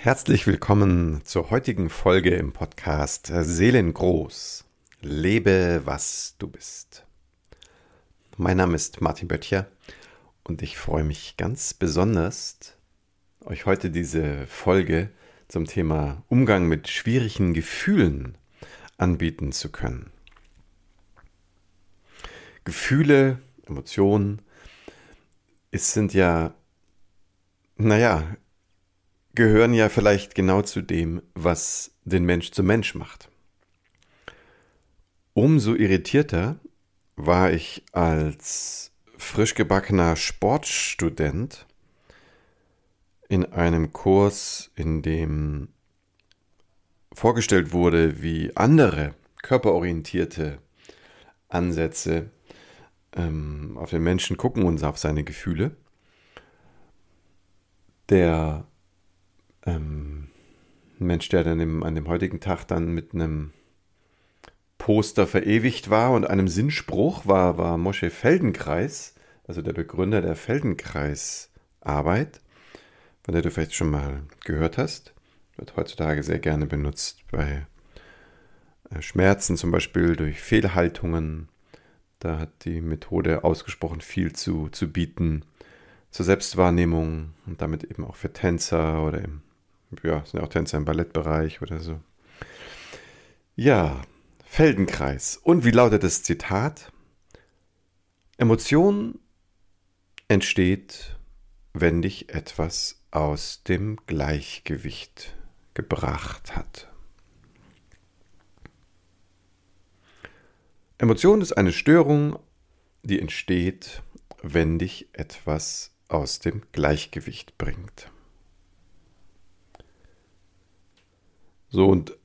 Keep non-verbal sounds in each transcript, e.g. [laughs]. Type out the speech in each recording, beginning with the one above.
Herzlich willkommen zur heutigen Folge im Podcast Seelengroß. Lebe, was du bist. Mein Name ist Martin Böttcher und ich freue mich ganz besonders, euch heute diese Folge zum Thema Umgang mit schwierigen Gefühlen anbieten zu können. Gefühle, Emotionen, es sind ja, naja, gehören ja vielleicht genau zu dem, was den Mensch zum Mensch macht. Umso irritierter war ich als frisch gebackener Sportstudent in einem Kurs, in dem vorgestellt wurde, wie andere körperorientierte Ansätze ähm, auf den Menschen gucken und auf seine Gefühle. Der ähm, Mensch, der dann im, an dem heutigen Tag dann mit einem Poster verewigt war und einem Sinnspruch war, war Mosche Feldenkreis, also der Begründer der Feldenkreisarbeit, von der du vielleicht schon mal gehört hast. Wird heutzutage sehr gerne benutzt bei äh, Schmerzen, zum Beispiel durch Fehlhaltungen. Da hat die Methode ausgesprochen viel zu, zu bieten zur Selbstwahrnehmung und damit eben auch für Tänzer oder im ja, sind ja auch Tänzer im Ballettbereich oder so. Ja, Feldenkreis. Und wie lautet das Zitat? Emotion entsteht, wenn dich etwas aus dem Gleichgewicht gebracht hat. Emotion ist eine Störung, die entsteht, wenn dich etwas aus dem Gleichgewicht bringt. So, und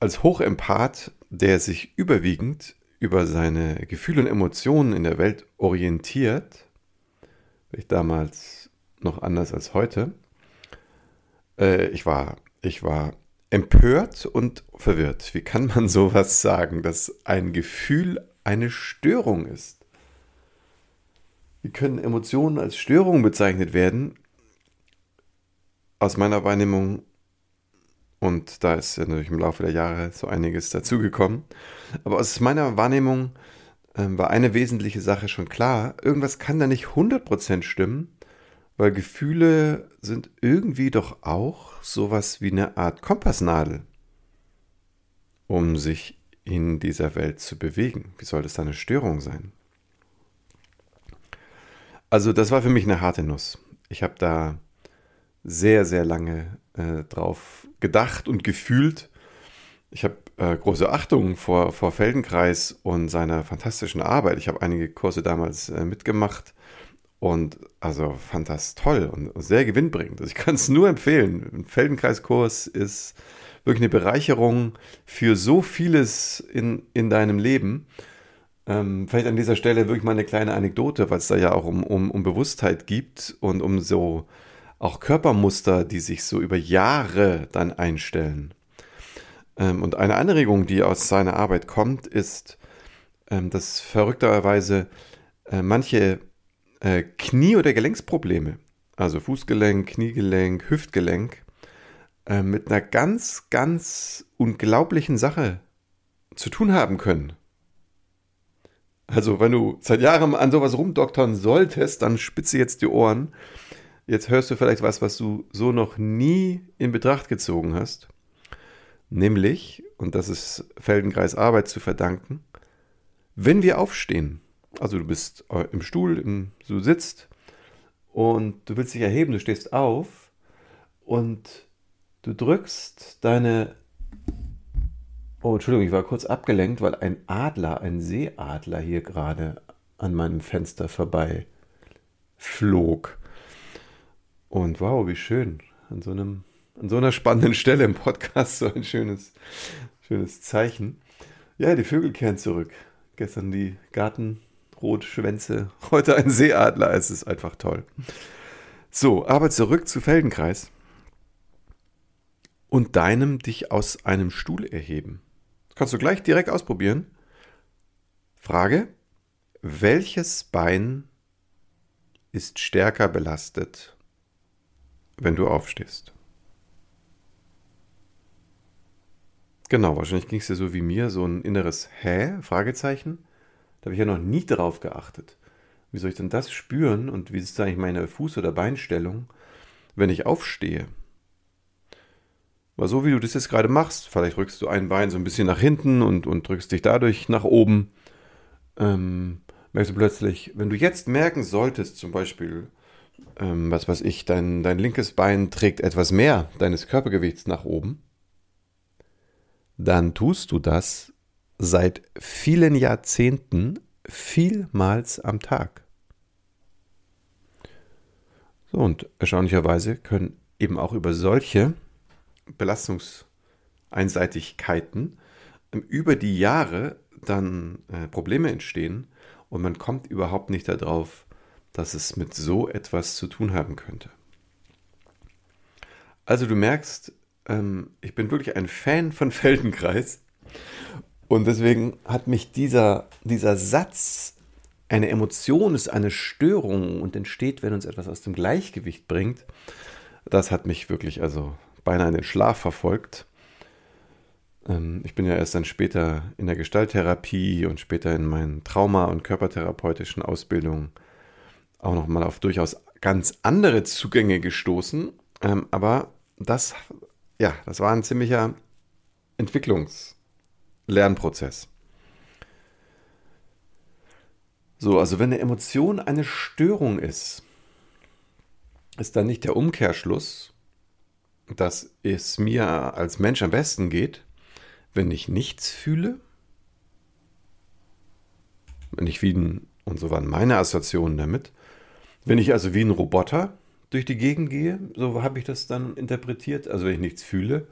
als Hochempath, der sich überwiegend über seine Gefühle und Emotionen in der Welt orientiert, ich damals noch anders als heute, äh, ich war, ich war empört und verwirrt. Wie kann man [laughs] sowas sagen, dass ein Gefühl eine Störung ist? Wie können Emotionen als Störung bezeichnet werden? Aus meiner Wahrnehmung und da ist natürlich im Laufe der Jahre so einiges dazugekommen. Aber aus meiner Wahrnehmung äh, war eine wesentliche Sache schon klar. Irgendwas kann da nicht 100% stimmen, weil Gefühle sind irgendwie doch auch sowas wie eine Art Kompassnadel, um sich in dieser Welt zu bewegen. Wie soll das da eine Störung sein? Also das war für mich eine harte Nuss. Ich habe da sehr, sehr lange äh, drauf gedacht und gefühlt. Ich habe äh, große Achtung vor, vor Feldenkreis und seiner fantastischen Arbeit. Ich habe einige Kurse damals äh, mitgemacht und also fand das toll und sehr gewinnbringend. Also ich kann es nur empfehlen. Ein Feldenkreiskurs ist wirklich eine Bereicherung für so vieles in, in deinem Leben. Ähm, vielleicht an dieser Stelle wirklich mal eine kleine Anekdote, weil es da ja auch um, um, um Bewusstheit gibt und um so auch Körpermuster, die sich so über Jahre dann einstellen. Ähm, und eine Anregung, die aus seiner Arbeit kommt, ist, ähm, dass verrückterweise äh, manche äh, Knie- oder Gelenksprobleme, also Fußgelenk, Kniegelenk, Hüftgelenk, äh, mit einer ganz, ganz unglaublichen Sache zu tun haben können. Also, wenn du seit Jahren an sowas rumdoktern solltest, dann spitze jetzt die Ohren. Jetzt hörst du vielleicht was, was du so noch nie in Betracht gezogen hast. Nämlich, und das ist Feldenkreis Arbeit zu verdanken, wenn wir aufstehen, also du bist äh, im Stuhl, im, du sitzt und du willst dich erheben, du stehst auf und du drückst deine Oh, Entschuldigung, ich war kurz abgelenkt, weil ein Adler, ein Seeadler hier gerade an meinem Fenster vorbei flog. Und wow, wie schön. An so, einem, an so einer spannenden Stelle im Podcast so ein schönes, schönes Zeichen. Ja, die Vögel kehren zurück. Gestern die Gartenrotschwänze, [laughs] heute ein Seeadler. Es ist einfach toll. So, aber zurück zu Feldenkreis und deinem dich aus einem Stuhl erheben. Das kannst du gleich direkt ausprobieren. Frage: Welches Bein ist stärker belastet wenn du aufstehst. Genau, wahrscheinlich ging es dir so wie mir, so ein inneres Hä? Fragezeichen. Da habe ich ja noch nie drauf geachtet. Wie soll ich denn das spüren und wie ist eigentlich meine Fuß- oder Beinstellung, wenn ich aufstehe? Weil so wie du das jetzt gerade machst, vielleicht rückst du ein Bein so ein bisschen nach hinten und, und drückst dich dadurch nach oben, ähm, merkst du plötzlich, wenn du jetzt merken solltest, zum Beispiel, ähm, was weiß ich, dein, dein linkes Bein trägt etwas mehr deines Körpergewichts nach oben, dann tust du das seit vielen Jahrzehnten vielmals am Tag. So, und erstaunlicherweise können eben auch über solche Belastungseinseitigkeiten ähm, über die Jahre dann äh, Probleme entstehen und man kommt überhaupt nicht darauf, dass es mit so etwas zu tun haben könnte. Also du merkst, ähm, ich bin wirklich ein Fan von [laughs] Feldenkreis und deswegen hat mich dieser, dieser Satz, eine Emotion ist eine Störung und entsteht, wenn uns etwas aus dem Gleichgewicht bringt, das hat mich wirklich also beinahe in den Schlaf verfolgt. Ähm, ich bin ja erst dann später in der Gestalttherapie und später in meinen Trauma- und körpertherapeutischen Ausbildungen auch nochmal auf durchaus ganz andere Zugänge gestoßen. Ähm, aber das, ja, das war ein ziemlicher Entwicklungslernprozess. So, also wenn eine Emotion eine Störung ist, ist dann nicht der Umkehrschluss, dass es mir als Mensch am besten geht, wenn ich nichts fühle? Wenn ich wie und so waren meine Assoziationen damit, wenn ich also wie ein Roboter durch die Gegend gehe, so habe ich das dann interpretiert, also wenn ich nichts fühle,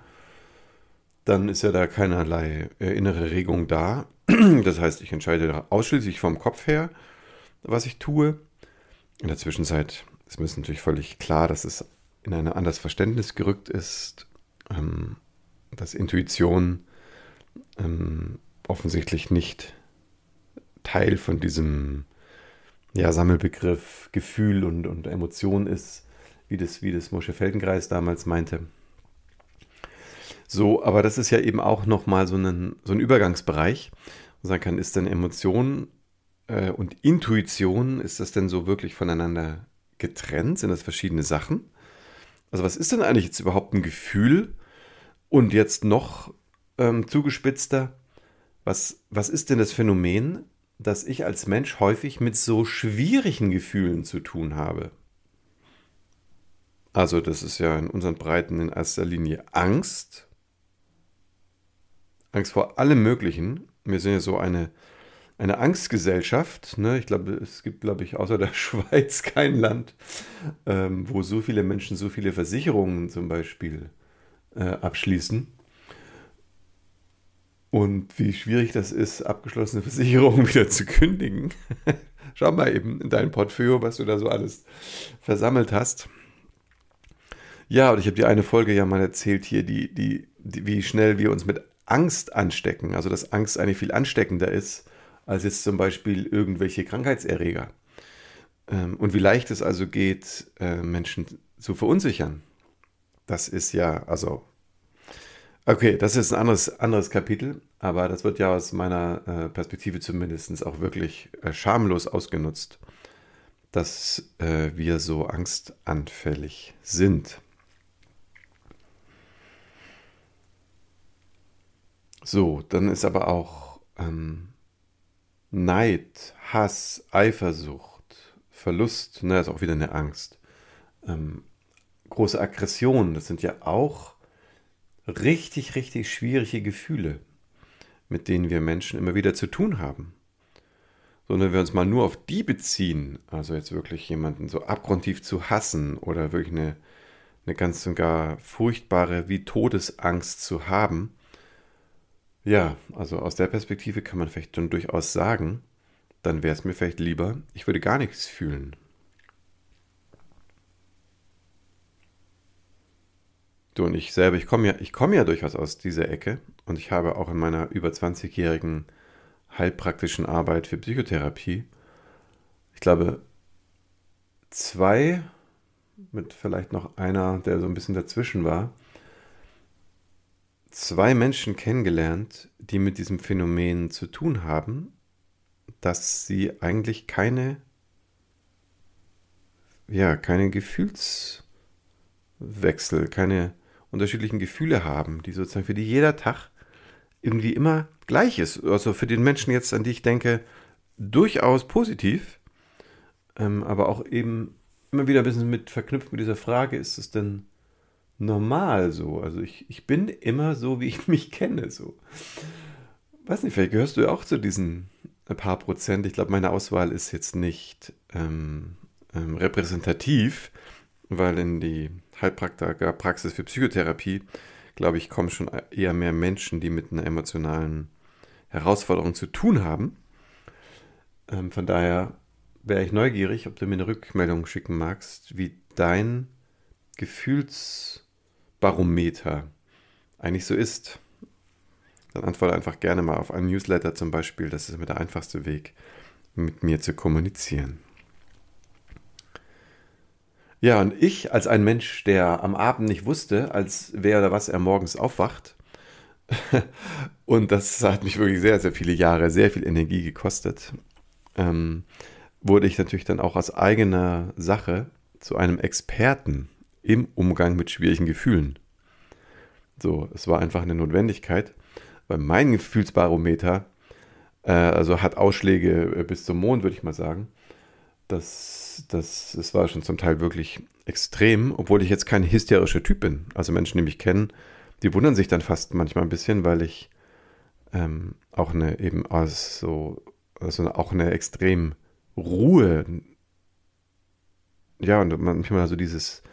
dann ist ja da keinerlei äh, innere Regung da. [clears throat] Das heißt, ich entscheide ausschließlich vom Kopf her, was ich tue. In der Zwischenzeit ist mir natürlich völlig klar, dass es in ein anderes Verständnis gerückt ist, ähm, dass Intuition ähm, offensichtlich nicht Teil von diesem ja, Sammelbegriff Gefühl und, und Emotion ist, wie das, wie das Mosche Feldenkreis damals meinte. So, aber das ist ja eben auch nochmal so ein, so ein Übergangsbereich. Man sagen kann, ist denn Emotion äh, und Intuition, ist das denn so wirklich voneinander getrennt? Sind das verschiedene Sachen? Also was ist denn eigentlich jetzt überhaupt ein Gefühl? Und jetzt noch ähm, zugespitzter, was, was ist denn das Phänomen, dass ich als Mensch häufig mit so schwierigen Gefühlen zu tun habe? Also das ist ja in unseren Breiten in erster Linie Angst. Angst vor allem Möglichen. Wir sind ja so eine, eine Angstgesellschaft. Ne? Ich glaube, es gibt, glaube ich, außer der [laughs] Schweiz kein Land, ähm, wo so viele Menschen so viele Versicherungen zum Beispiel äh, abschließen. Und wie schwierig das ist, abgeschlossene [laughs] Versicherungen wieder zu kündigen. [laughs] Schau mal eben in dein Portfolio, was du da so alles versammelt hast. Ja, und ich habe dir eine Folge ja mal erzählt hier, die, die, die, wie schnell wir uns mit Angst anstecken. Also dass Angst eigentlich viel ansteckender ist als jetzt zum Beispiel irgendwelche Krankheitserreger. Ähm, und wie leicht es also geht, äh, Menschen zu verunsichern. Das ist ja, also Okay, das ist ein anderes, anderes Kapitel, aber das wird ja aus meiner äh, Perspektive zumindest auch wirklich äh, schamlos ausgenutzt, dass äh, wir so angstanfällig sind. So, dann ist aber auch ähm, Neid, Hass, Eifersucht, Verlust, ne, ist auch wieder eine Angst. Ähm, große Aggression, das sind ja auch richtig, richtig schwierige Gefühle, mit denen wir Menschen immer wieder zu tun haben. Sondern wenn wir uns mal nur auf die beziehen, also jetzt wirklich jemanden so abgrundtief zu hassen oder wirklich eine, eine ganz und gar furchtbare wie Todesangst zu haben, ja, also aus der Perspektive kann man vielleicht schon durchaus sagen, dann wäre es mir vielleicht lieber, ich würde gar nichts fühlen. Du und ich selber, ich komme ja, ich ja durchaus aus dieser Ecke und ich habe auch in meiner über 20-jährigen heilpraktischen Arbeit für Psychotherapie, ich glaube, zwei, mit vielleicht noch einer, der so ein bisschen dazwischen war, zwei Menschen kennengelernt, die mit diesem Phänomen zu tun haben, dass sie eigentlich keine, ja, keine Gefühlswechsel, keine unterschiedlichen Gefühle haben, die sozusagen für die jeder Tag irgendwie immer gleich ist. Also für den Menschen jetzt, an die ich denke, durchaus positiv, ähm, aber auch eben immer wieder ein bisschen mit verknüpft mit dieser Frage, ist es denn normal so? Also ich, ich bin immer so, wie ich mich kenne. So. Weiß nicht, vielleicht gehörst du ja auch zu diesen paar Prozent. Ich glaube, meine Auswahl ist jetzt nicht ähm, ähm, repräsentativ, weil in die Heilpraktiker-Praxis für Psychotherapie, glaube ich, kommen schon eher mehr Menschen, die mit einer emotionalen Herausforderung zu tun haben. Ähm, von daher wäre ich neugierig, ob du mir eine Rückmeldung schicken magst, wie dein Gefühlsbarometer eigentlich so ist. Dann antworte einfach gerne mal auf einen Newsletter zum Beispiel. Das ist immer der einfachste Weg, mit mir zu kommunizieren. Ja, und ich als ein Mensch, der am Abend nicht wusste, als wer oder was er morgens aufwacht, [laughs] und das hat mich wirklich sehr, sehr viele Jahre, sehr viel Energie gekostet, ähm, wurde ich natürlich dann auch aus eigener Sache zu einem Experten im Umgang mit schwierigen Gefühlen. So, es war einfach eine Notwendigkeit, weil mein Gefühlsbarometer, äh, also hat Ausschläge äh, bis zum Mond, würde ich mal sagen. Das, das, das war schon zum Teil wirklich extrem, obwohl ich jetzt kein hysterischer Typ bin. Also Menschen, die mich kennen, die wundern sich dann fast manchmal ein bisschen, weil ich ähm, auch eine eben also, also auch eine extrem Ruhe. Ja, und manchmal so dieses,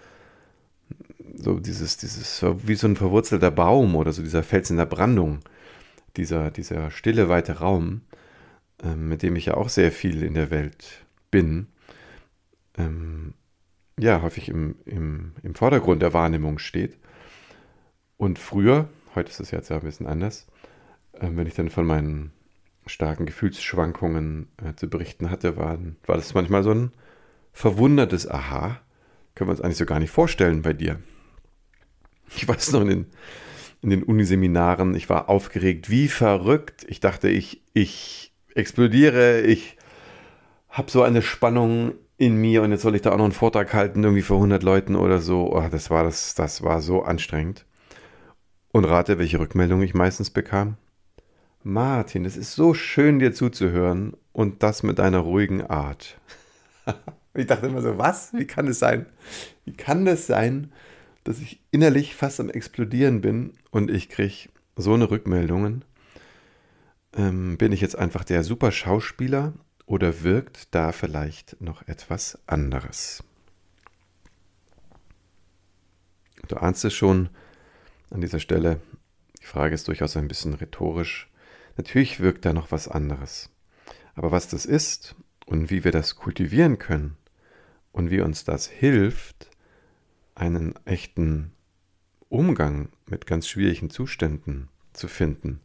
so dieses, dieses, wie so ein verwurzelter Baum oder so dieser Fels in der Brandung, dieser, dieser stille, weite Raum, ähm, mit dem ich ja auch sehr viel in der Welt bin, ähm, ja, häufig im, im, im Vordergrund der Wahrnehmung steht. Und früher, heute ist es jetzt ja ein bisschen anders, äh, wenn ich dann von meinen starken Gefühlsschwankungen äh, zu berichten hatte, war, war das manchmal so ein verwundertes Aha. Können wir uns eigentlich so gar nicht vorstellen bei dir. Ich weiß noch in den, in den Uniseminaren, ich war aufgeregt, wie verrückt. Ich dachte, ich, ich explodiere, ich habe so eine Spannung in mir und jetzt soll ich da auch noch einen Vortrag halten, irgendwie vor 100 Leuten oder so. Oh, das, war das, das war so anstrengend. Und rate, welche Rückmeldung ich meistens bekam. Martin, es ist so schön, dir zuzuhören und das mit deiner ruhigen Art. [laughs] ich dachte immer so, was? Wie kann es sein? Wie kann das sein, dass ich innerlich fast am Explodieren bin und ich kriege so eine Rückmeldungen? Ähm, bin ich jetzt einfach der super Schauspieler oder wirkt da vielleicht noch etwas anderes? Du ahnst es schon an dieser Stelle. Die Frage ist durchaus ein bisschen rhetorisch. Natürlich wirkt da noch was anderes. Aber was das ist und wie wir das kultivieren können und wie uns das hilft, einen echten Umgang mit ganz schwierigen Zuständen zu finden,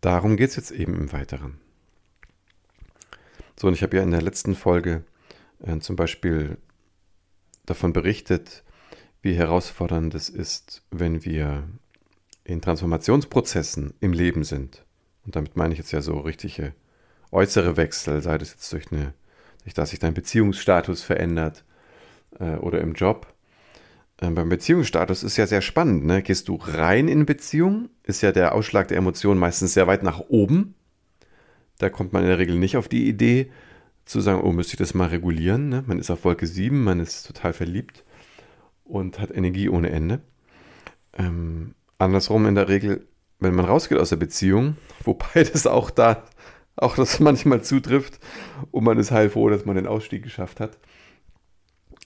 darum geht es jetzt eben im Weiteren. So, und ich habe ja in der letzten Folge äh, zum Beispiel davon berichtet, wie herausfordernd es ist, wenn wir in Transformationsprozessen im Leben sind, und damit meine ich jetzt ja so richtige äußere Wechsel, sei das jetzt durch eine, durch dass sich dein Beziehungsstatus verändert äh, oder im Job. Ähm, beim Beziehungsstatus ist ja sehr spannend. Ne? Gehst du rein in Beziehung, ist ja der Ausschlag der Emotionen meistens sehr weit nach oben. Da kommt man in der Regel nicht auf die Idee zu sagen, oh, müsste ich das mal regulieren. Ne? Man ist auf Wolke 7, man ist total verliebt und hat Energie ohne Ende. Ähm, andersrum in der Regel, wenn man rausgeht aus der Beziehung, [laughs] wobei das auch da, auch das manchmal zutrifft und man ist heilfroh, dass man den Ausstieg geschafft hat.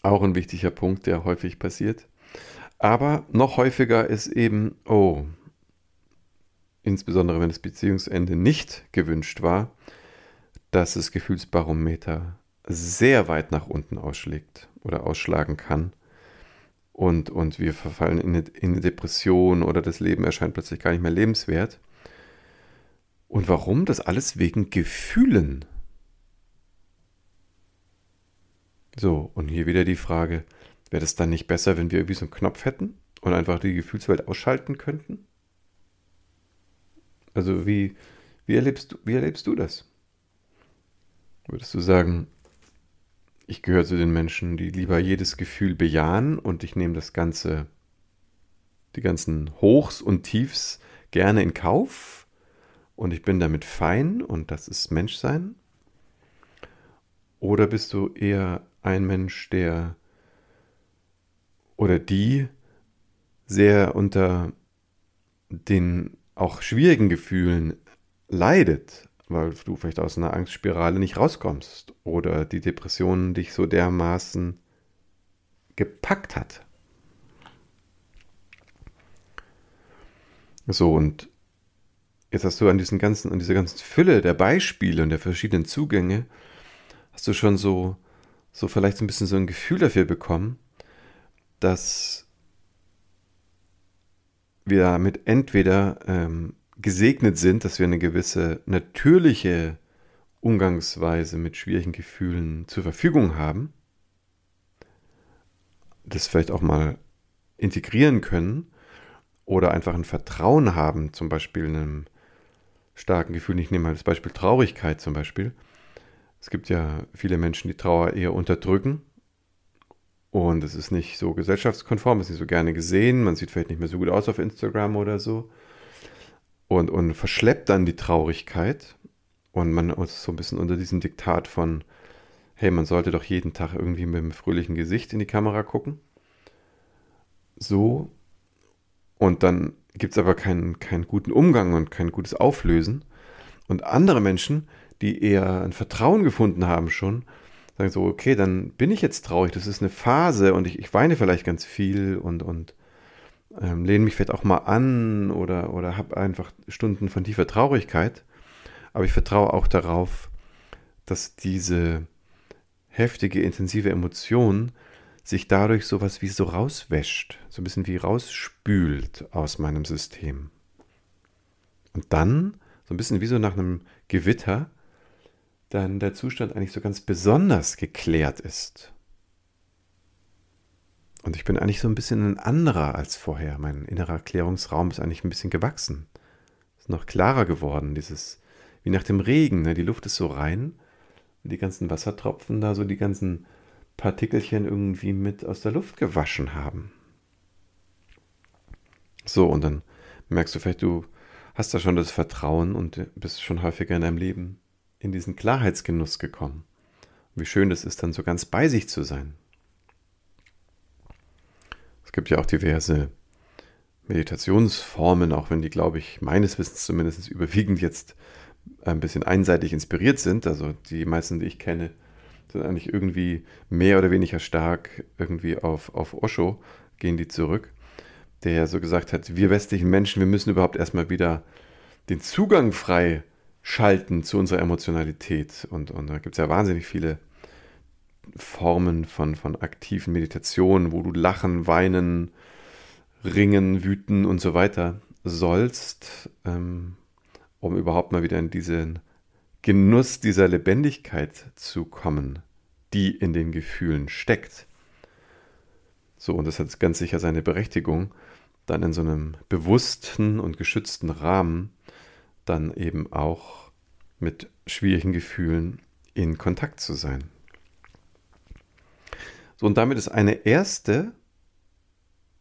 Auch ein wichtiger Punkt, der häufig passiert. Aber noch häufiger ist eben, oh, insbesondere wenn das Beziehungsende nicht gewünscht war, dass das Gefühlsbarometer sehr weit nach unten ausschlägt oder ausschlagen kann und, und wir verfallen in eine, in eine Depression oder das Leben erscheint plötzlich gar nicht mehr lebenswert. Und warum? Das alles wegen Gefühlen. So, und hier wieder die Frage, wäre das dann nicht besser, wenn wir irgendwie so einen Knopf hätten und einfach die Gefühlswelt ausschalten könnten? Also wie, wie, erlebst, wie erlebst du das? Würdest du sagen, ich gehöre zu den Menschen, die lieber jedes Gefühl bejahen und ich nehme das Ganze, die ganzen Hochs und Tiefs gerne in Kauf und ich bin damit fein und das ist Menschsein? Oder bist du eher ein Mensch, der oder die sehr unter den auch schwierigen Gefühlen leidet, weil du vielleicht aus einer Angstspirale nicht rauskommst oder die Depression dich so dermaßen gepackt hat. So, und jetzt hast du an diesen ganzen, an dieser ganzen Fülle der Beispiele und der verschiedenen Zugänge, hast du schon so, so vielleicht so ein bisschen so ein Gefühl dafür bekommen, dass wir damit entweder ähm, gesegnet sind, dass wir eine gewisse natürliche Umgangsweise mit schwierigen Gefühlen zur Verfügung haben, das vielleicht auch mal integrieren können oder einfach ein Vertrauen haben, zum Beispiel einem starken Gefühl. Ich nehme mal das Beispiel Traurigkeit zum Beispiel. Es gibt ja viele Menschen, die Trauer eher unterdrücken und es ist nicht so gesellschaftskonform, es ist nicht so gerne gesehen, man sieht vielleicht nicht mehr so gut aus auf Instagram oder so und, und verschleppt dann die Traurigkeit und man ist so ein bisschen unter diesem Diktat von, hey, man sollte doch jeden Tag irgendwie mit einem fröhlichen Gesicht in die Kamera gucken. So. Und dann gibt es aber keinen, keinen guten Umgang und kein gutes Auflösen. Und andere Menschen, die eher ein Vertrauen gefunden haben schon, sagen so, okay, dann bin ich jetzt traurig, das ist eine Phase und ich, ich weine vielleicht ganz viel und, und ähm, lehne mich vielleicht auch mal an oder, oder habe einfach Stunden von tiefer Traurigkeit. Aber ich vertraue auch darauf, dass diese heftige, intensive Emotion sich dadurch sowas wie so rauswäscht, so ein bisschen wie rausspült aus meinem System. Und dann, so ein bisschen wie so nach einem Gewitter, dann der Zustand eigentlich so ganz besonders geklärt ist. Und ich bin eigentlich so ein bisschen ein anderer als vorher. Mein innerer Klärungsraum ist eigentlich ein bisschen gewachsen. Ist noch klarer geworden, dieses, wie nach dem Regen, ne? die Luft ist so rein und die ganzen Wassertropfen da so die ganzen Partikelchen irgendwie mit aus der Luft gewaschen haben. So, und dann merkst du vielleicht, du hast da schon das Vertrauen und bist schon häufiger in deinem Leben in diesen Klarheitsgenuss gekommen. Wie schön es ist, dann so ganz bei sich zu sein gibt ja auch diverse Meditationsformen, auch wenn die, glaube ich, meines Wissens zumindest überwiegend jetzt ein bisschen einseitig inspiriert sind. Also die meisten, die ich kenne, sind eigentlich irgendwie mehr oder weniger stark irgendwie auf, auf Osho gehen die zurück, der ja so gesagt hat, wir westlichen Menschen, wir müssen überhaupt erstmal wieder den Zugang frei schalten zu unserer Emotionalität. Und, und da gibt es ja wahnsinnig viele Formen von, von aktiven Meditationen, wo du lachen, weinen, ringen, wüten und so weiter sollst, ähm, um überhaupt mal wieder in diesen Genuss dieser Lebendigkeit zu kommen, die in den Gefühlen steckt. So, und das hat ganz sicher seine Berechtigung, dann in so einem bewussten und geschützten Rahmen dann eben auch mit schwierigen Gefühlen in Kontakt zu sein. So, und damit ist eine erste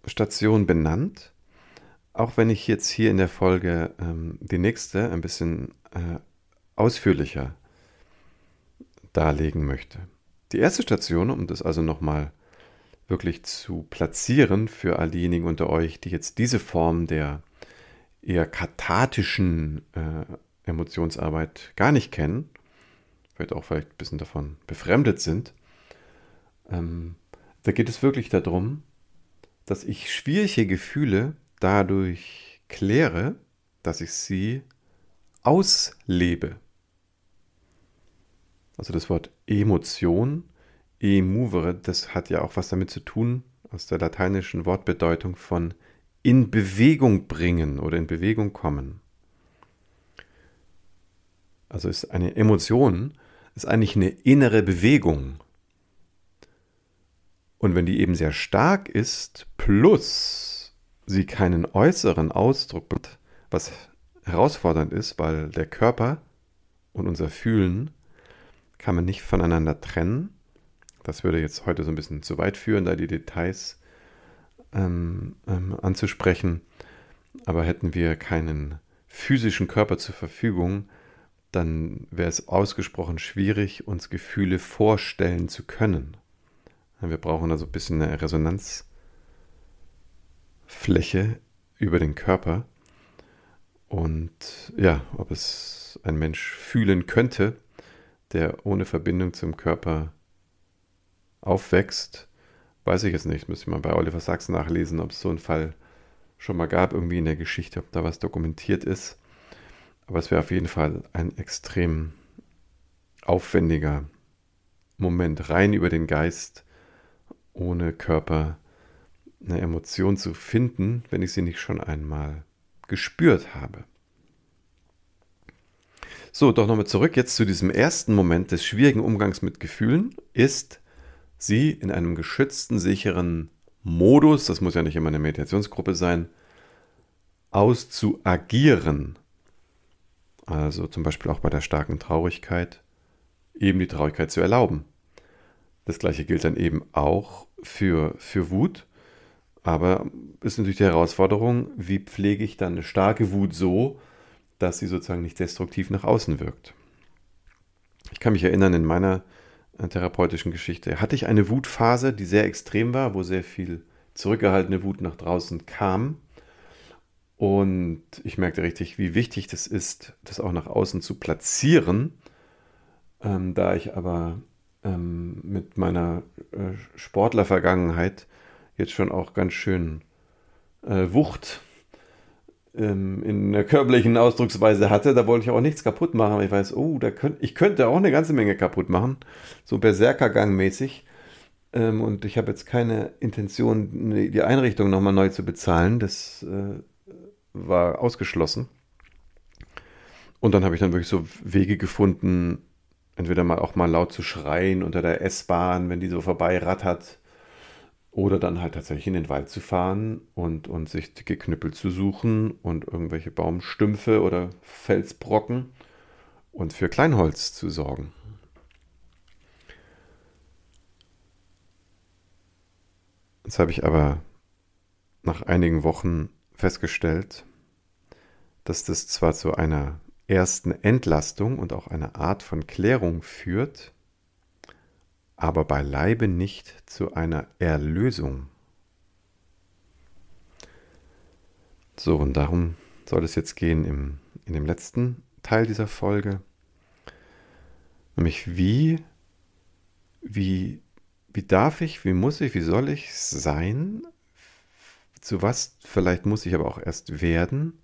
Station benannt. Auch wenn ich jetzt hier in der Folge ähm, die nächste ein bisschen äh, ausführlicher darlegen möchte. Die erste Station, um das also nochmal wirklich zu platzieren für all diejenigen unter euch, die jetzt diese Form der eher kathartischen äh, Emotionsarbeit gar nicht kennen, vielleicht auch vielleicht ein bisschen davon befremdet sind, ähm, da geht es wirklich darum, dass ich schwierige Gefühle dadurch kläre, dass ich sie auslebe. Also das Wort Emotion, emovere, das hat ja auch was damit zu tun, aus der lateinischen Wortbedeutung von in Bewegung bringen oder in Bewegung kommen. Also ist eine Emotion, ist eigentlich eine innere Bewegung. Und wenn die eben sehr stark ist, plus sie keinen äußeren Ausdruck, was herausfordernd ist, weil der Körper und unser Fühlen kann man nicht voneinander trennen. Das würde jetzt heute so ein bisschen zu weit führen, da die Details ähm, ähm, anzusprechen. Aber hätten wir keinen physischen Körper zur Verfügung, dann wäre es ausgesprochen schwierig, uns Gefühle vorstellen zu können. Wir brauchen also ein bisschen eine Resonanzfläche über den Körper. Und ja, ob es ein Mensch fühlen könnte, der ohne Verbindung zum Körper aufwächst, weiß ich jetzt nicht. Müsste mal bei Oliver Sachs nachlesen, ob es so einen Fall schon mal gab, irgendwie in der Geschichte, ob da was dokumentiert ist. Aber es wäre auf jeden Fall ein extrem aufwendiger Moment, rein über den Geist, ohne Körper eine Emotion zu finden, wenn ich sie nicht schon einmal gespürt habe. So, doch nochmal zurück jetzt zu diesem ersten Moment des schwierigen Umgangs mit Gefühlen, ist sie in einem geschützten, sicheren Modus, das muss ja nicht immer eine Meditationsgruppe sein, auszuagieren. Also zum Beispiel auch bei der starken Traurigkeit, eben die Traurigkeit zu erlauben. Das gleiche gilt dann eben auch für, für Wut. Aber ist natürlich die Herausforderung, wie pflege ich dann eine starke Wut so, dass sie sozusagen nicht destruktiv nach außen wirkt. Ich kann mich erinnern, in meiner therapeutischen Geschichte hatte ich eine Wutphase, die sehr extrem war, wo sehr viel zurückgehaltene Wut nach draußen kam. Und ich merkte richtig, wie wichtig das ist, das auch nach außen zu platzieren. Ähm, da ich aber ähm, mit meiner äh, Sportlervergangenheit jetzt schon auch ganz schön äh, Wucht ähm, in der körperlichen Ausdrucksweise hatte, da wollte ich auch nichts kaputt machen. Ich weiß, oh, da könnt, ich könnte auch eine ganze Menge kaputt machen, so Berserkergang-mäßig. Ähm, und ich habe jetzt keine Intention, die Einrichtung nochmal neu zu bezahlen. Das äh, war ausgeschlossen. Und dann habe ich dann wirklich so Wege gefunden, entweder mal auch mal laut zu schreien unter der S-Bahn, wenn die so vorbei rattert, oder dann halt tatsächlich in den Wald zu fahren und, und sich dicke Knüppel zu suchen und irgendwelche Baumstümpfe oder Felsbrocken und für Kleinholz zu sorgen. Jetzt habe ich aber nach einigen Wochen festgestellt, dass das zwar zu einer ersten Entlastung und auch einer Art von Klärung führt, aber beileibe nicht zu einer Erlösung. So, und darum soll es jetzt gehen im, in dem letzten Teil dieser Folge. Nämlich wie, wie, wie darf ich, wie muss ich, wie soll ich sein? Zu was vielleicht muss ich aber auch erst werden,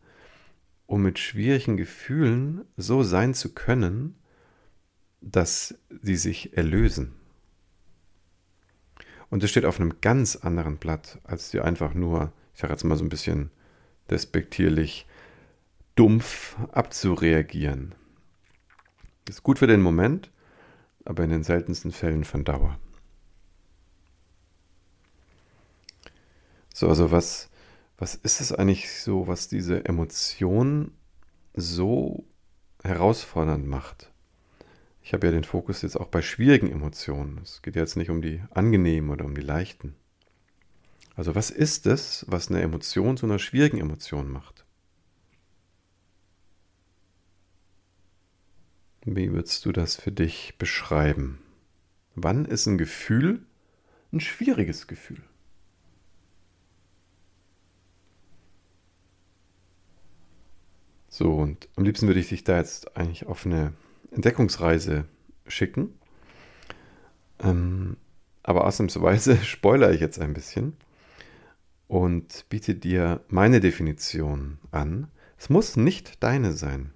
um mit schwierigen Gefühlen so sein zu können, dass sie sich erlösen. Und es steht auf einem ganz anderen Blatt, als dir einfach nur, ich sage jetzt mal so ein bisschen despektierlich, dumpf abzureagieren. Ist gut für den Moment, aber in den seltensten Fällen von Dauer. So, also was, was ist es eigentlich so, was diese Emotion so herausfordernd macht? Ich habe ja den Fokus jetzt auch bei schwierigen Emotionen. Es geht jetzt nicht um die angenehmen oder um die leichten. Also was ist es, was eine Emotion zu einer schwierigen Emotion macht? Wie würdest du das für dich beschreiben? Wann ist ein Gefühl ein schwieriges Gefühl? So, und am liebsten würde ich dich da jetzt eigentlich auf eine Entdeckungsreise schicken. Ähm, aber ausnahmsweise [laughs] spoilere ich jetzt ein bisschen und biete dir meine Definition an. Es muss nicht deine sein.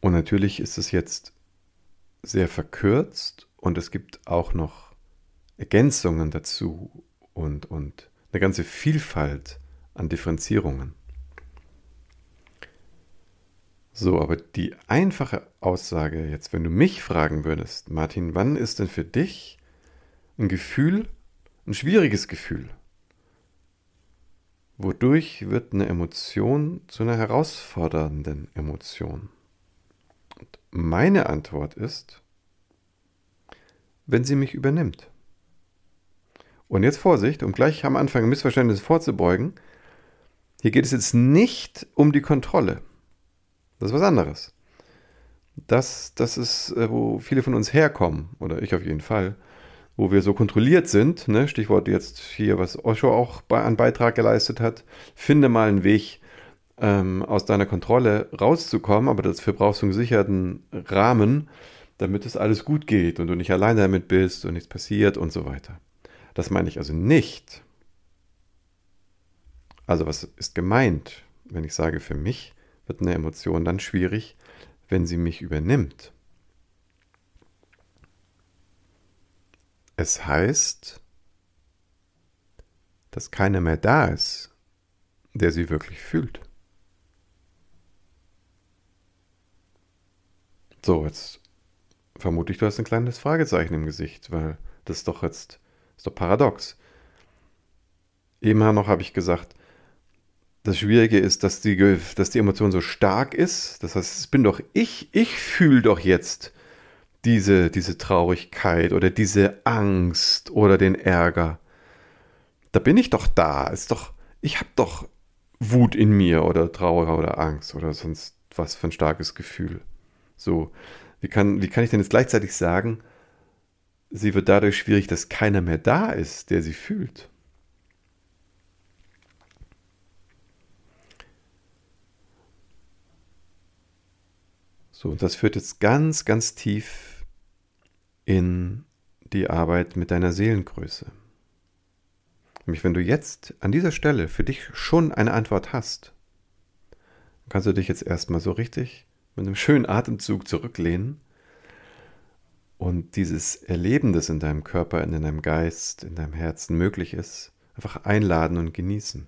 Und natürlich ist es jetzt sehr verkürzt und es gibt auch noch Ergänzungen dazu und, und eine ganze Vielfalt an Differenzierungen. So, aber die einfache Aussage jetzt, wenn du mich fragen würdest, Martin, wann ist denn für dich ein Gefühl ein schwieriges Gefühl. Wodurch wird eine Emotion zu einer herausfordernden Emotion? Und meine Antwort ist, wenn sie mich übernimmt. Und jetzt Vorsicht, um gleich am Anfang ein Missverständnis vorzubeugen. Hier geht es jetzt nicht um die Kontrolle. Das ist was anderes. Das, das ist, äh, wo viele von uns herkommen, oder ich auf jeden Fall, wo wir so kontrolliert sind, ne? Stichwort jetzt hier, was Osho auch bei, an Beitrag geleistet hat, finde mal einen Weg, ähm, aus deiner Kontrolle rauszukommen, aber dafür brauchst du einen gesicherten Rahmen, damit es alles gut geht und du nicht allein damit bist und nichts passiert und so weiter. Das meine ich also nicht. Also was ist gemeint, wenn ich sage, für mich wird eine Emotion dann schwierig, wenn sie mich übernimmt? Es heißt, dass keiner mehr da ist, der sie wirklich fühlt. So, jetzt vermute ich, du hast ein kleines Fragezeichen im Gesicht, weil das ist doch jetzt ist doch paradox. Eben noch habe ich gesagt, das Schwierige ist, dass die, dass die Emotion so stark ist. Das heißt, es bin doch ich, ich fühle doch jetzt diese, diese Traurigkeit oder diese Angst oder den Ärger. Da bin ich doch da. Ist doch, ich habe doch Wut in mir oder Trauer oder Angst oder sonst was für ein starkes Gefühl. So, wie kann, wie kann ich denn jetzt gleichzeitig sagen, sie wird dadurch schwierig, dass keiner mehr da ist, der sie fühlt? So, und das führt jetzt ganz, ganz tief in die Arbeit mit deiner Seelengröße. Nämlich, wenn du jetzt an dieser Stelle für dich schon eine Antwort hast, kannst du dich jetzt erstmal so richtig mit einem schönen Atemzug zurücklehnen und dieses Erleben, das in deinem Körper, in deinem Geist, in deinem Herzen möglich ist, einfach einladen und genießen.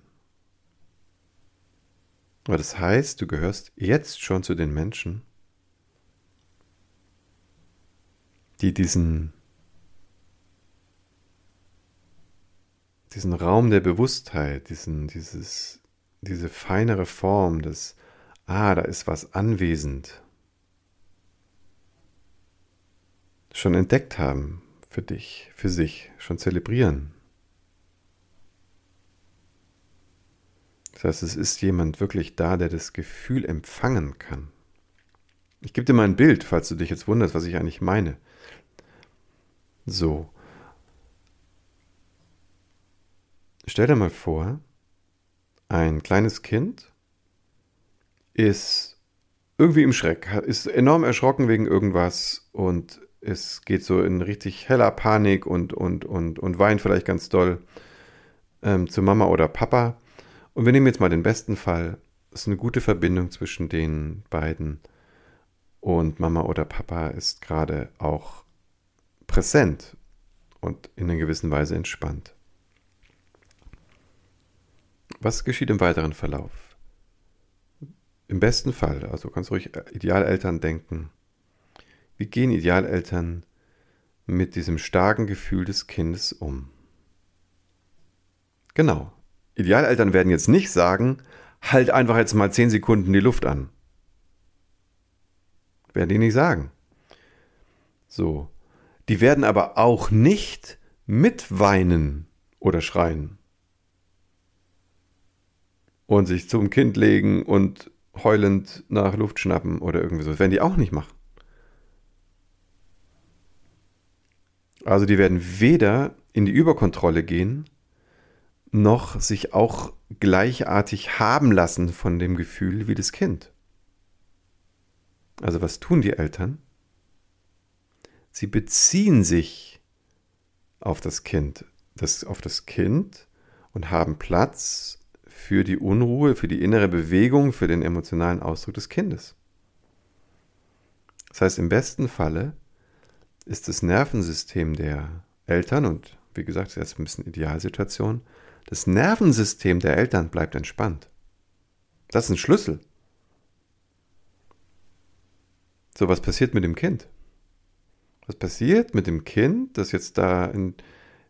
Aber das heißt, du gehörst jetzt schon zu den Menschen, die diesen, diesen Raum der Bewusstheit, diesen, dieses, diese feinere Form des, ah, da ist was anwesend, schon entdeckt haben für dich, für sich, schon zelebrieren. Das heißt, es ist jemand wirklich da, der das Gefühl empfangen kann. Ich gebe dir mal ein Bild, falls du dich jetzt wunderst, was ich eigentlich meine. So. Stell dir mal vor, ein kleines Kind ist irgendwie im Schreck, ist enorm erschrocken wegen irgendwas und es geht so in richtig heller Panik und, und, und, und weint vielleicht ganz doll ähm, zu Mama oder Papa. Und wir nehmen jetzt mal den besten Fall. Es ist eine gute Verbindung zwischen den beiden. Und Mama oder Papa ist gerade auch präsent und in einer gewissen Weise entspannt. Was geschieht im weiteren Verlauf? Im besten Fall, also kannst du ruhig Idealeltern denken, wie gehen Idealeltern mit diesem starken Gefühl des Kindes um? Genau. Idealeltern werden jetzt nicht sagen, halt einfach jetzt mal 10 Sekunden die Luft an. Werden die nicht sagen. So. Die werden aber auch nicht mitweinen oder schreien. Und sich zum Kind legen und heulend nach Luft schnappen oder irgendwie so. Das werden die auch nicht machen. Also die werden weder in die Überkontrolle gehen, noch sich auch gleichartig haben lassen von dem Gefühl wie das Kind. Also was tun die Eltern? Sie beziehen sich auf das Kind, das, auf das Kind und haben Platz für die Unruhe, für die innere Bewegung, für den emotionalen Ausdruck des Kindes. Das heißt, im besten Falle ist das Nervensystem der Eltern, und wie gesagt, das ist ein bisschen Idealsituation, das Nervensystem der Eltern bleibt entspannt. Das ist ein Schlüssel. So, was passiert mit dem Kind? Was passiert mit dem Kind, das jetzt da in,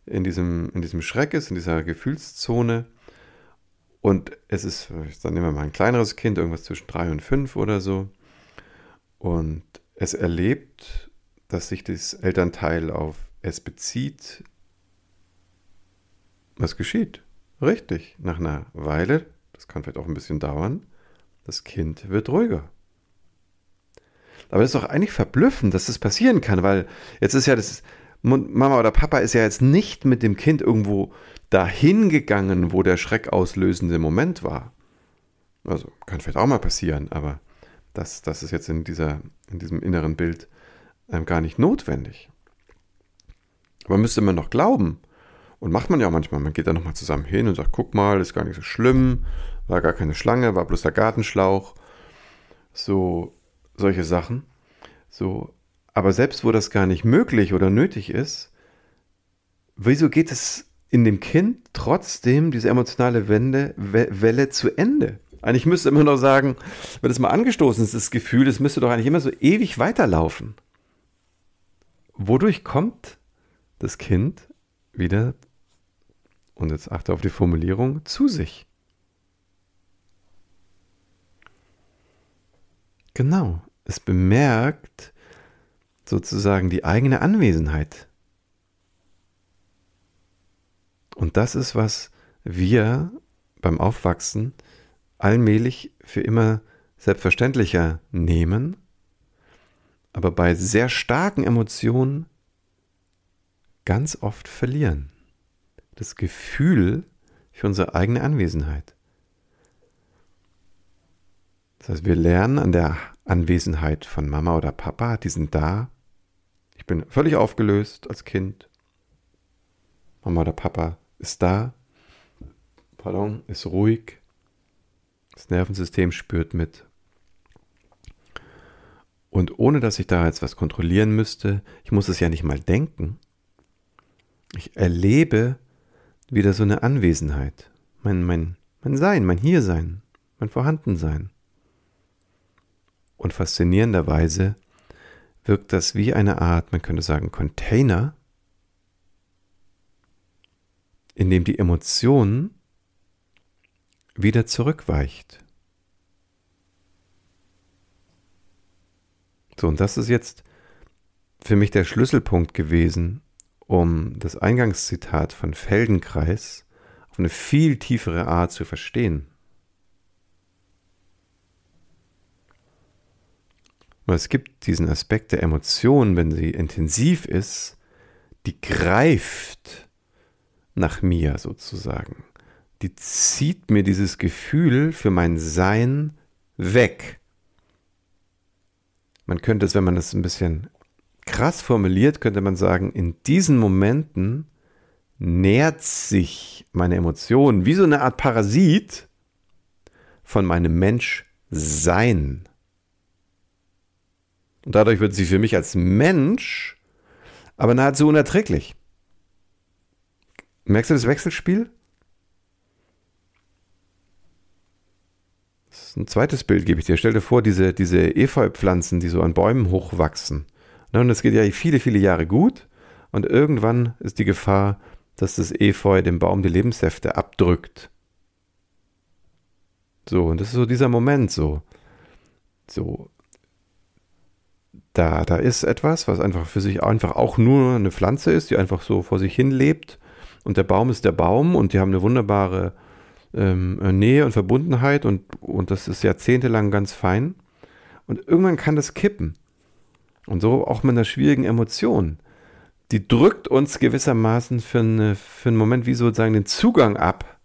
in diesem, in diesem Schreck ist, in dieser Gefühlszone. Und es ist, dann nehmen wir mal ein kleineres Kind, irgendwas zwischen drei und fünf oder so. Und es erlebt, dass sich das Elternteil auf es bezieht. Was geschieht? Richtig, nach einer Weile, das kann vielleicht auch ein bisschen dauern, das Kind wird ruhiger. Aber es ist doch eigentlich verblüffend, dass das passieren kann, weil jetzt ist ja das, Mama oder Papa ist ja jetzt nicht mit dem Kind irgendwo dahin gegangen, wo der schreckauslösende Moment war. Also kann vielleicht auch mal passieren, aber das, das ist jetzt in, dieser, in diesem inneren Bild ähm, gar nicht notwendig. Aber müsste man noch glauben. Und macht man ja auch manchmal. Man geht da nochmal zusammen hin und sagt, guck mal, ist gar nicht so schlimm, war gar keine Schlange, war bloß der Gartenschlauch. So, solche Sachen. So, aber selbst wo das gar nicht möglich oder nötig ist, wieso geht es in dem Kind trotzdem diese emotionale Wende, Welle zu Ende? Eigentlich müsste immer noch sagen, wenn es mal angestoßen ist, das Gefühl, es müsste doch eigentlich immer so ewig weiterlaufen. Wodurch kommt das Kind wieder, und jetzt achte auf die Formulierung, zu sich? Genau, es bemerkt sozusagen die eigene Anwesenheit. Und das ist, was wir beim Aufwachsen allmählich für immer selbstverständlicher nehmen, aber bei sehr starken Emotionen ganz oft verlieren. Das Gefühl für unsere eigene Anwesenheit. Das heißt, wir lernen an der Anwesenheit von Mama oder Papa, die sind da. Ich bin völlig aufgelöst als Kind. Mama oder Papa ist da. Pardon, ist ruhig. Das Nervensystem spürt mit. Und ohne dass ich da jetzt was kontrollieren müsste, ich muss es ja nicht mal denken. Ich erlebe wieder so eine Anwesenheit. Mein, mein, mein Sein, mein Hiersein, mein Vorhandensein. Und faszinierenderweise wirkt das wie eine Art, man könnte sagen, Container, in dem die Emotion wieder zurückweicht. So, und das ist jetzt für mich der Schlüsselpunkt gewesen, um das Eingangszitat von Feldenkreis auf eine viel tiefere Art zu verstehen. Weil es gibt diesen Aspekt der Emotion, wenn sie intensiv ist, die greift nach mir sozusagen die zieht mir dieses Gefühl für mein Sein weg. Man könnte es, wenn man es ein bisschen krass formuliert, könnte man sagen, in diesen Momenten nährt sich meine Emotion wie so eine Art Parasit von meinem Menschsein. Und dadurch wird sie für mich als Mensch aber nahezu unerträglich. Merkst du das Wechselspiel? ein zweites Bild gebe ich dir. Stell dir vor, diese, diese Efeu-Pflanzen, die so an Bäumen hochwachsen. Ne, und das geht ja viele, viele Jahre gut. Und irgendwann ist die Gefahr, dass das Efeu dem Baum die Lebenssäfte abdrückt. So, und das ist so dieser Moment so. So. Da, da ist etwas, was einfach für sich einfach auch nur eine Pflanze ist, die einfach so vor sich hin lebt. Und der Baum ist der Baum und die haben eine wunderbare ähm, äh, Nähe und Verbundenheit und, und das ist jahrzehntelang ganz fein. Und irgendwann kann das kippen. Und so auch mit einer schwierigen Emotion. Die drückt uns gewissermaßen für, eine, für einen Moment wie sozusagen den Zugang ab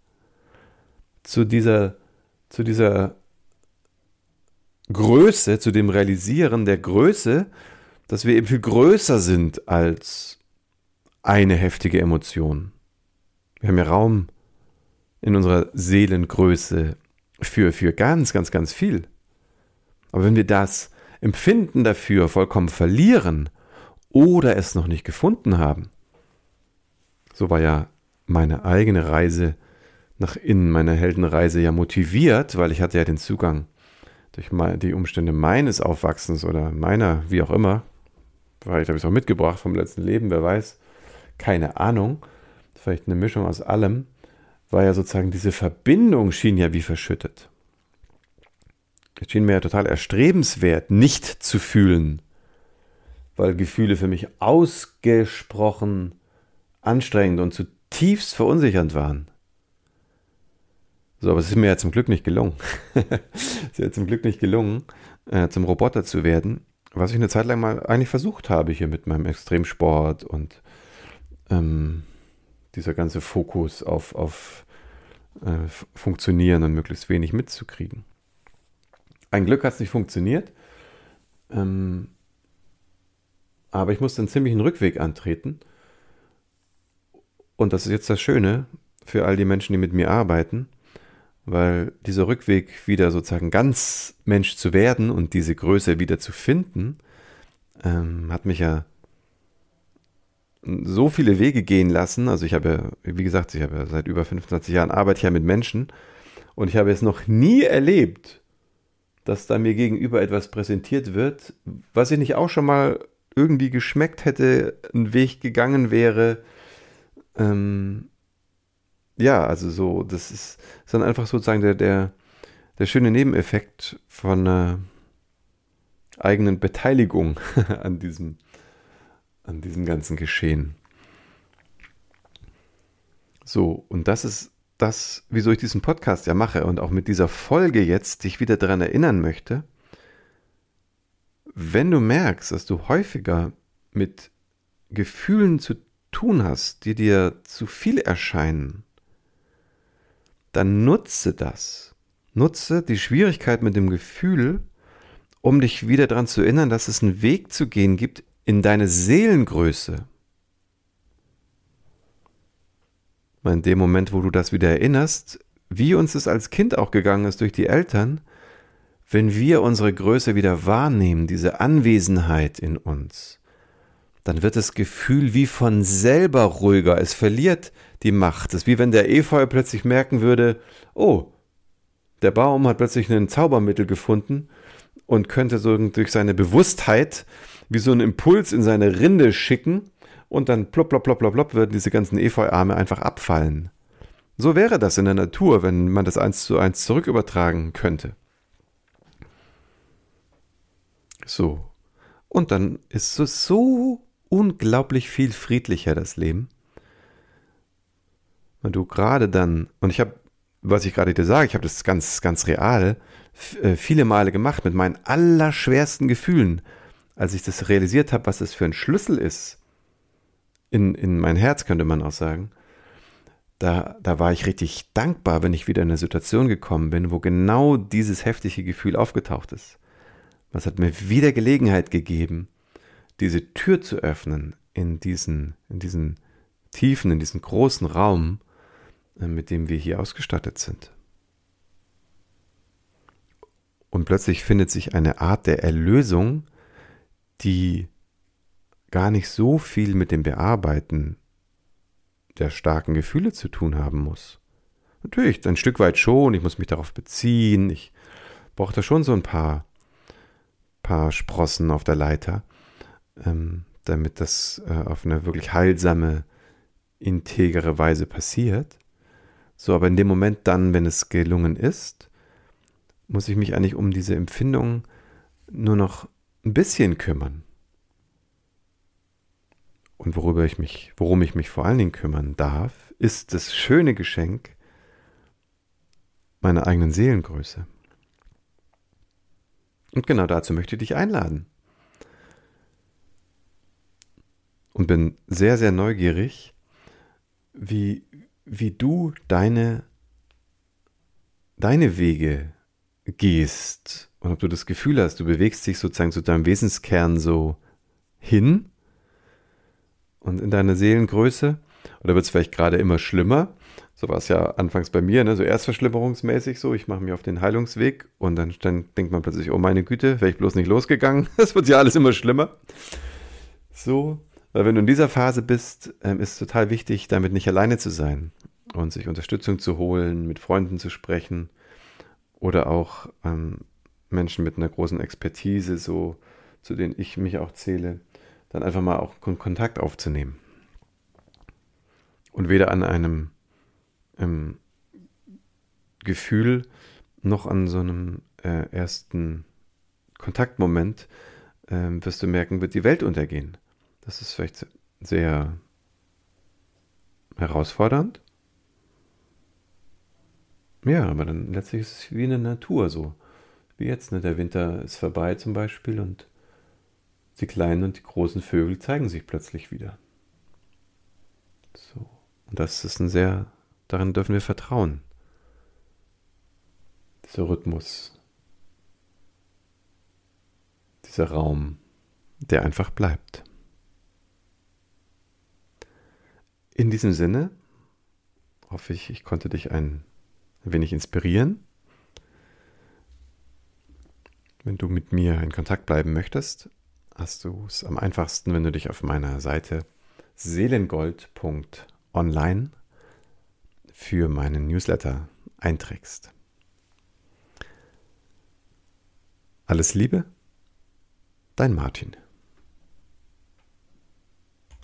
zu dieser, zu dieser Größe, zu dem Realisieren der Größe, dass wir eben viel größer sind als eine heftige Emotion. Wir haben ja Raum in unserer Seelengröße für, für ganz, ganz, ganz viel. Aber wenn wir das Empfinden dafür vollkommen verlieren oder es noch nicht gefunden haben, so war ja meine eigene Reise nach innen, meine Heldenreise ja motiviert, weil ich hatte ja den Zugang durch die Umstände meines Aufwachsens oder meiner, wie auch immer, vielleicht habe ich es auch mitgebracht vom letzten Leben, wer weiß, keine Ahnung. vielleicht eine Mischung aus allem, war ja sozusagen diese Verbindung schien ja wie verschüttet. Es schien mir ja total erstrebenswert, nicht zu fühlen, weil Gefühle für mich ausgesprochen anstrengend und zutiefst verunsichernd waren. So, aber es ist mir ja zum Glück nicht gelungen. [laughs] es ist ja zum Glück nicht gelungen, äh, zum Roboter zu werden, was ich eine Zeit lang mal eigentlich versucht habe hier mit meinem Extremsport und ähm, dieser ganze Fokus auf, auf äh, Funktionieren und möglichst wenig mitzukriegen. Ein Glück hat es nicht funktioniert, ähm, aber ich musste einen ziemlichen Rückweg antreten. Und das ist jetzt das Schöne für all die Menschen, die mit mir arbeiten, weil dieser Rückweg wieder sozusagen ganz Mensch zu werden und diese Größe wieder zu finden, ähm, hat mich ja so viele Wege gehen lassen. Also ich habe ja, wie gesagt, ich habe ja seit über 25 Jahren arbeite ich ja mit Menschen und ich habe es noch nie erlebt, dass da mir gegenüber etwas präsentiert wird, was ich nicht auch schon mal irgendwie geschmeckt hätte, ein Weg gegangen wäre. Ähm, ja, also so, das ist, ist dann einfach sozusagen der, der, der schöne Nebeneffekt von einer eigenen Beteiligung [laughs] an diesem, an diesem ganzen Geschehen. So, und das ist das, wieso ich diesen Podcast ja mache und auch mit dieser Folge jetzt dich wieder daran erinnern möchte, wenn du merkst, dass du häufiger mit Gefühlen zu tun hast, die dir zu viel erscheinen, dann nutze das. Nutze die Schwierigkeit mit dem Gefühl, um dich wieder daran zu erinnern, dass es einen Weg zu gehen gibt in deine Seelengröße. In dem Moment, wo du das wieder erinnerst, wie uns es als Kind auch gegangen ist durch die Eltern, wenn wir unsere Größe wieder wahrnehmen, diese Anwesenheit in uns, dann wird das Gefühl wie von selber ruhiger. Es verliert die Macht. Es ist wie wenn der Efeu plötzlich merken würde, oh, der Baum hat plötzlich ein Zaubermittel gefunden und könnte so durch seine Bewusstheit wie so einen Impuls in seine Rinde schicken und dann plopp, plopp, plopp, plopp, plopp würden diese ganzen Efeuarme einfach abfallen. So wäre das in der Natur, wenn man das eins zu eins zurückübertragen könnte. So. Und dann ist es so unglaublich viel friedlicher, das Leben. Wenn du gerade dann, und ich habe, was ich gerade dir sage, ich habe das ganz, ganz real äh, viele Male gemacht mit meinen allerschwersten Gefühlen als ich das realisiert habe, was das für ein Schlüssel ist, in, in mein Herz könnte man auch sagen, da, da war ich richtig dankbar, wenn ich wieder in eine Situation gekommen bin, wo genau dieses heftige Gefühl aufgetaucht ist. Was hat mir wieder Gelegenheit gegeben, diese Tür zu öffnen in diesen, in diesen tiefen, in diesen großen Raum, äh, mit dem wir hier ausgestattet sind. Und plötzlich findet sich eine Art der Erlösung, die gar nicht so viel mit dem Bearbeiten der starken Gefühle zu tun haben muss. Natürlich, ein Stück weit schon, ich muss mich darauf beziehen, ich brauche da schon so ein paar, paar Sprossen auf der Leiter, ähm, damit das äh, auf eine wirklich heilsame, integere Weise passiert. So, aber in dem Moment dann, wenn es gelungen ist, muss ich mich eigentlich um diese Empfindung nur noch ein bisschen kümmern. Und worüber ich mich, worum ich mich vor allen Dingen kümmern darf, ist das schöne Geschenk meiner eigenen Seelengröße. Und genau dazu möchte ich dich einladen. Und bin sehr, sehr neugierig, wie, wie du deine, deine Wege gehst und ob du das Gefühl hast, du bewegst dich sozusagen zu deinem Wesenskern so hin und in deiner Seelengröße. Oder wird es vielleicht gerade immer schlimmer? So war es ja anfangs bei mir, ne? so erstverschlimmerungsmäßig so. Ich mache mich auf den Heilungsweg und dann, dann denkt man plötzlich, oh meine Güte, wäre ich bloß nicht losgegangen. [laughs] Es wird ja alles immer schlimmer. So, weil wenn du in dieser Phase bist, ähm, ist es total wichtig, damit nicht alleine zu sein und sich Unterstützung zu holen, mit Freunden zu sprechen oder auch ähm, Menschen mit einer großen Expertise, so zu denen ich mich auch zähle, dann einfach mal auch Kontakt aufzunehmen. und weder an einem ähm, Gefühl noch an so einem äh, ersten Kontaktmoment ähm, wirst du merken, wird die Welt untergehen. Das ist vielleicht sehr herausfordernd. Ja, aber dann letztlich ist es wie in der Natur so. Wie jetzt, ne? Der Winter ist vorbei zum Beispiel und die kleinen und die großen Vögel zeigen sich plötzlich wieder. So. Und das ist ein sehr, darin dürfen wir vertrauen. Dieser Rhythmus, dieser Raum, der einfach bleibt. In diesem Sinne hoffe ich, ich konnte dich ein wenig inspirieren. Wenn du mit mir in Kontakt bleiben möchtest, hast du es am einfachsten, wenn du dich auf meiner Seite seelengold.online für meinen Newsletter einträgst. Alles Liebe, dein Martin.